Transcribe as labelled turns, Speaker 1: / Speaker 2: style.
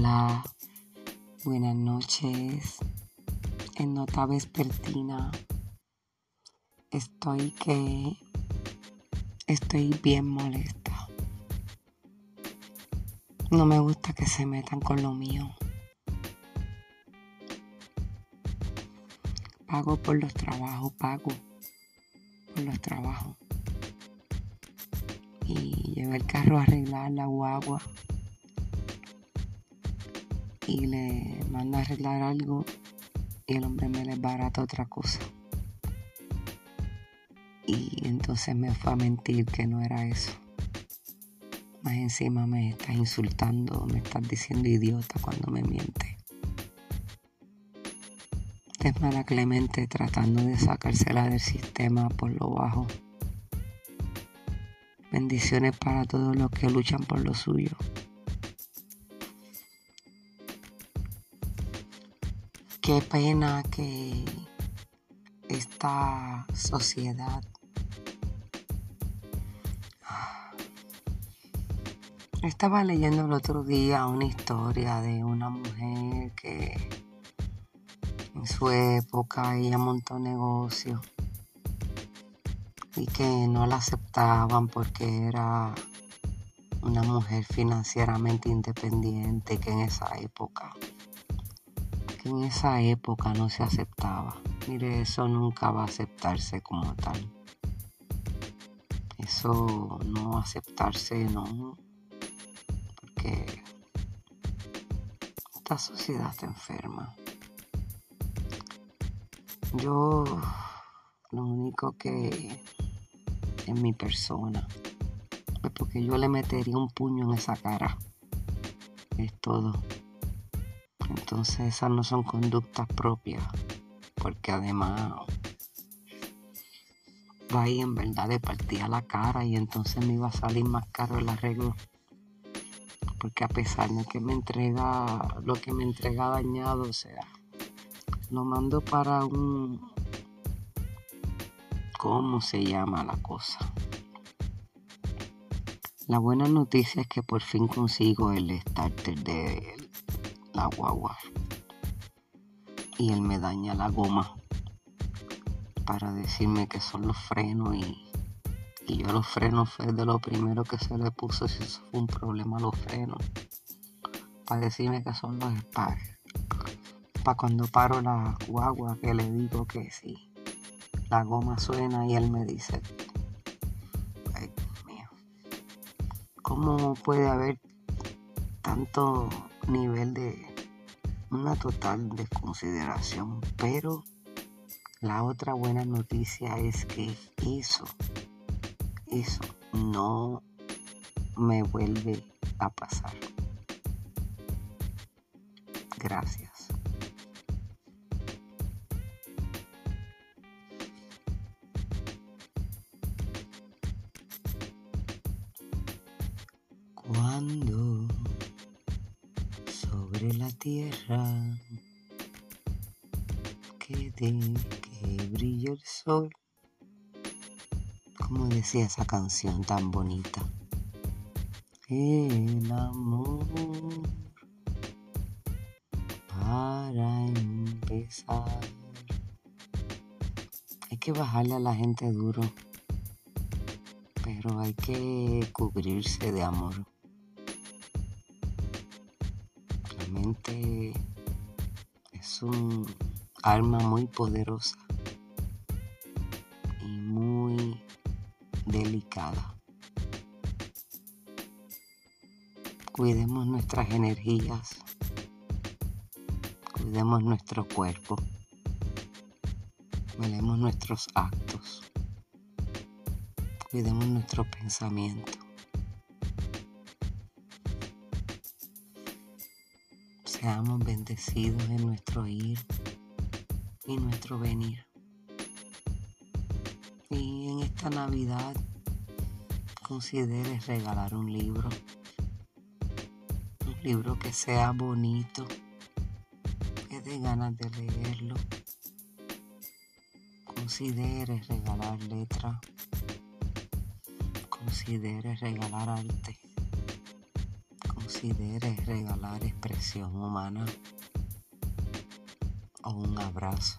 Speaker 1: Hola, buenas noches. En nota vespertina estoy que estoy bien molesta. No me gusta que se metan con lo mío. Pago por los trabajos, pago por los trabajos. Y llevé el carro a arreglar la guagua y le manda a arreglar algo y el hombre me le barata otra cosa. Y entonces me fue a mentir que no era eso. Más encima me estás insultando, me estás diciendo idiota cuando me miente. Es mala Clemente tratando de sacársela del sistema por lo bajo. Bendiciones para todos los que luchan por lo suyo. Qué pena que esta sociedad Estaba leyendo el otro día una historia de una mujer que en su época ella montó negocio y que no la aceptaban porque era una mujer financieramente independiente que en esa época en esa época no se aceptaba. Mire, eso nunca va a aceptarse como tal. Eso no aceptarse, no. Porque esta sociedad está enferma. Yo lo único que en mi persona es porque yo le metería un puño en esa cara. Es todo. Entonces esas no son conductas propias, porque además va ahí en verdad de partía la cara y entonces me iba a salir más caro el arreglo. Porque a pesar de que me entrega lo que me entrega dañado, o sea, lo mando para un... ¿Cómo se llama la cosa? La buena noticia es que por fin consigo el starter de la guagua. Y él me daña la goma para decirme que son los frenos y, yo los frenos fue de lo primero que se le puso si eso fue un problema los frenos. Para decirme que son los espares. Para cuando paro la guagua que le digo que sí la goma suena y él me dice ay Dios mío cómo puede haber tanto nivel de una total desconsideración, pero la otra buena noticia es que eso, eso no me vuelve a pasar. Gracias. Cuando sobre la tierra que que brille el sol. Como decía esa canción tan bonita. El amor para empezar. Hay que bajarle a la gente duro, pero hay que cubrirse de amor. Es un arma muy poderosa y muy delicada. Cuidemos nuestras energías, cuidemos nuestro cuerpo, cuidemos nuestros actos, cuidemos nuestro pensamiento. Seamos bendecidos en nuestro ir y nuestro venir. Y en esta Navidad considere regalar un libro, un libro que sea bonito, que dé ganas de leerlo. Considere regalar letra, considere regalar arte consideres regalar expresión humana. O un abrazo